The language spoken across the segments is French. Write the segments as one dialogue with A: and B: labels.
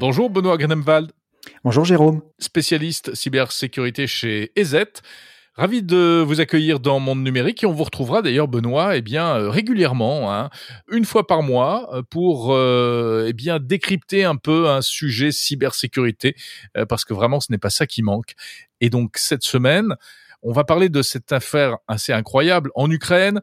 A: Bonjour Benoît Grenemwald.
B: Bonjour Jérôme.
A: Spécialiste cybersécurité chez EZ. Ravi de vous accueillir dans Monde Numérique et on vous retrouvera d'ailleurs Benoît eh bien euh, régulièrement, hein, une fois par mois, euh, pour euh, eh bien décrypter un peu un sujet cybersécurité parce que vraiment ce n'est pas ça qui manque. Et donc cette semaine, on va parler de cette affaire assez incroyable en Ukraine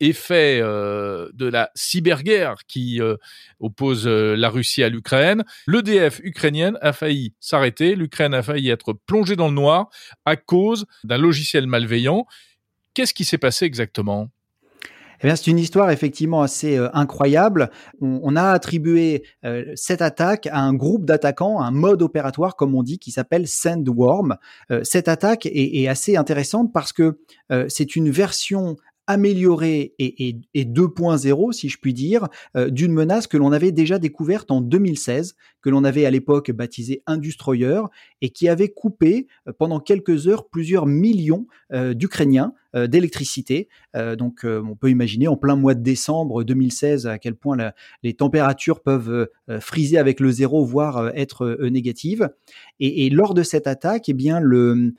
A: effet euh, de la cyberguerre qui euh, oppose euh, la Russie à l'Ukraine. L'EDF ukrainienne a failli s'arrêter, l'Ukraine a failli être plongée dans le noir à cause d'un logiciel malveillant. Qu'est-ce qui s'est passé exactement?
B: Eh c'est une histoire effectivement assez incroyable. On, a attribué cette attaque à un groupe d'attaquants, un mode opératoire comme on dit, qui s'appelle Sandworm. cette attaque est, est, assez intéressante parce que c'est une version améliorée et, et, et 2.0, si je puis dire, euh, d'une menace que l'on avait déjà découverte en 2016, que l'on avait à l'époque baptisée Industroyer, et qui avait coupé euh, pendant quelques heures plusieurs millions euh, d'Ukrainiens d'électricité. donc on peut imaginer en plein mois de décembre 2016 à quel point les températures peuvent friser avec le zéro, voire être négatives. Et, lors de cette attaque, eh bien le,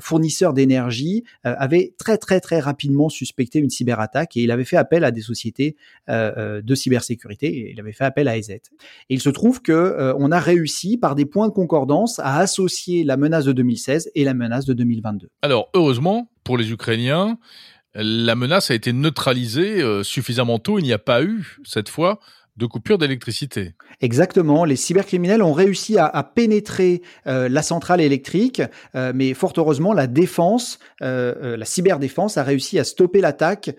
B: fournisseur d'énergie avait très très très rapidement suspecté une cyberattaque et il avait fait appel à des sociétés euh, euh, de cybersécurité il avait fait appel à EZ. Et il se trouve que euh, on a réussi par des points de concordance à associer la menace de 2016 et la menace de 2022.
A: Alors heureusement pour les Ukrainiens, la menace a été neutralisée suffisamment tôt. Il n'y a pas eu cette fois de coupure d'électricité.
B: Exactement. Les cybercriminels ont réussi à, pénétrer euh, la centrale électrique, euh, mais fort heureusement, la défense, euh, la cyberdéfense a réussi à stopper l'attaque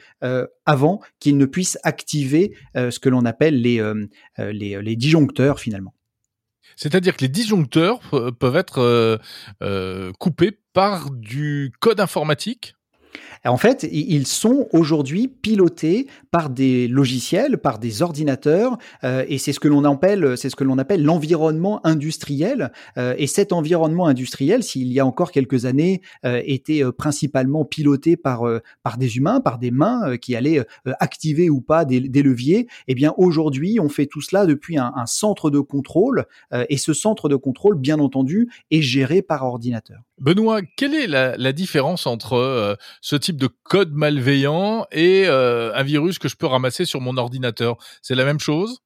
B: avant qu'ils ne puissent activer ce que l'on appelle les disjoncteurs finalement.
A: C'est-à-dire que les disjoncteurs peuvent être coupés par du code informatique
B: en fait, ils sont aujourd'hui pilotés par des logiciels, par des ordinateurs, euh, et c'est ce que l'on appelle, c'est ce que l'on appelle l'environnement industriel. Euh, et cet environnement industriel, s'il y a encore quelques années, euh, était principalement piloté par par des humains, par des mains qui allaient activer ou pas des, leviers. Eh bien, aujourd'hui, on fait tout cela depuis un, centre de contrôle, et ce centre de contrôle, bien entendu, est géré par ordinateur.
A: Benoît, quelle est la, la différence entre ce type de code malveillant et euh, un virus que je peux ramasser sur mon ordinateur? C'est la même chose?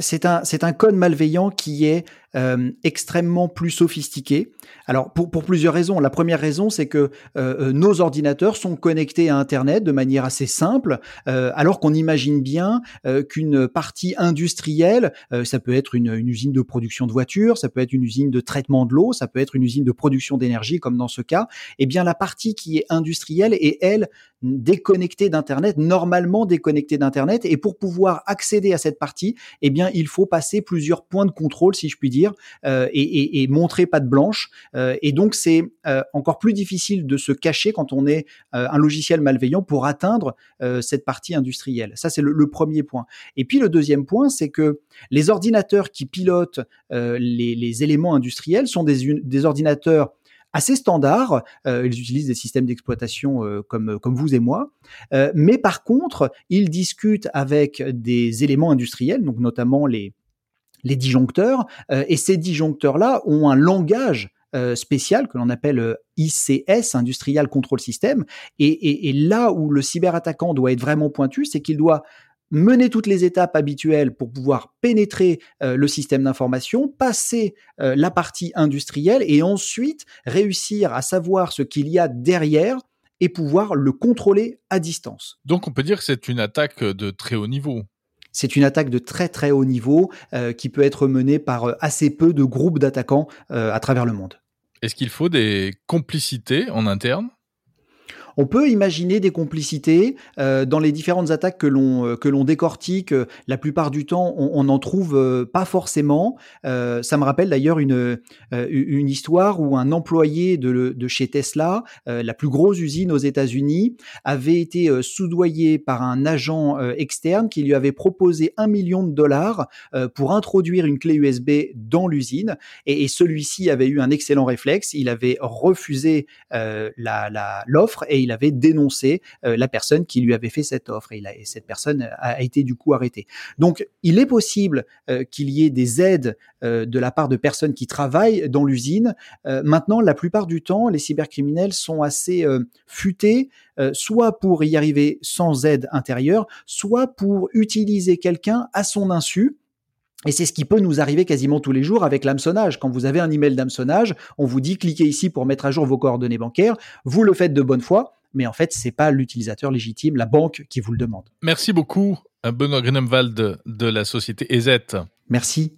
B: C'est un, un, code malveillant qui est euh, extrêmement plus sophistiqué. Alors pour, plusieurs raisons. La première raison, c'est que euh, euh, nos ordinateurs sont connectés à Internet de manière assez simple, alors qu'on imagine bien qu'une partie industrielle, ça peut être une, une, usine de production de voitures, ça peut être une usine de traitement de l'eau, ça peut être une usine de production d'énergie, comme dans ce cas. Eh bien, la partie qui est industrielle est elle déconnectée d'Internet, normalement déconnectée d'Internet, et pour pouvoir accéder à cette partie, eh bien, il faut passer plusieurs points de contrôle, si je puis dire euh, et, montrer pas de blanche. Euh, et donc c'est euh, encore plus difficile de se cacher quand on est un logiciel malveillant pour atteindre cette partie industrielle. Ça c'est le, premier point. Et puis le deuxième point, c'est que les ordinateurs qui pilotent les, éléments industriels sont des, ordinateurs assez standards. ils utilisent des systèmes d'exploitation comme, comme vous et moi. mais par contre, ils discutent avec des éléments industriels, donc notamment les, les disjoncteurs, euh, et ces disjoncteurs-là ont un langage euh, spécial que l'on appelle euh, ICS, Industrial Control System, et, là où le cyberattaquant doit être vraiment pointu, c'est qu'il doit mener toutes les étapes habituelles pour pouvoir pénétrer le système d'information, passer la partie industrielle et ensuite réussir à savoir ce qu'il y a derrière et pouvoir le contrôler à distance.
A: Donc on peut dire que c'est une attaque de très haut niveau.
B: C'est une attaque de très très haut niveau euh, qui peut être menée par euh, assez peu de groupes d'attaquants euh, à travers le monde.
A: Est-ce qu'il faut des complicités en interne?
B: On peut imaginer des complicités euh, dans les différentes attaques que l'on euh, que l'on décortique. Euh, la plupart du temps, on n'en trouve pas forcément. ça me rappelle d'ailleurs une une histoire où un employé de, de chez Tesla, la plus grosse usine aux États-Unis, avait été soudoyé par un agent externe qui lui avait proposé un million de dollars pour introduire une clé USB dans l'usine. Et, celui-ci avait eu un excellent réflexe. Il avait refusé l'offre et il avait dénoncé la personne qui lui avait fait cette offre et, et cette personne a été du coup arrêtée. Donc il est possible qu'il y ait des aides de la part de personnes qui travaillent dans l'usine. maintenant, la plupart du temps, les cybercriminels sont assez futés, soit pour y arriver sans aide intérieure, soit pour utiliser quelqu'un à son insu et c'est ce qui peut nous arriver quasiment tous les jours avec l'hameçonnage. Quand vous avez un email d'hameçonnage, on vous dit cliquez ici pour mettre à jour vos coordonnées bancaires. Vous le faites de bonne foi, mais en fait, c'est pas l'utilisateur légitime, la banque qui vous le demande.
A: Merci beaucoup, Benoît Grenemwald de la société EZ.
B: Merci.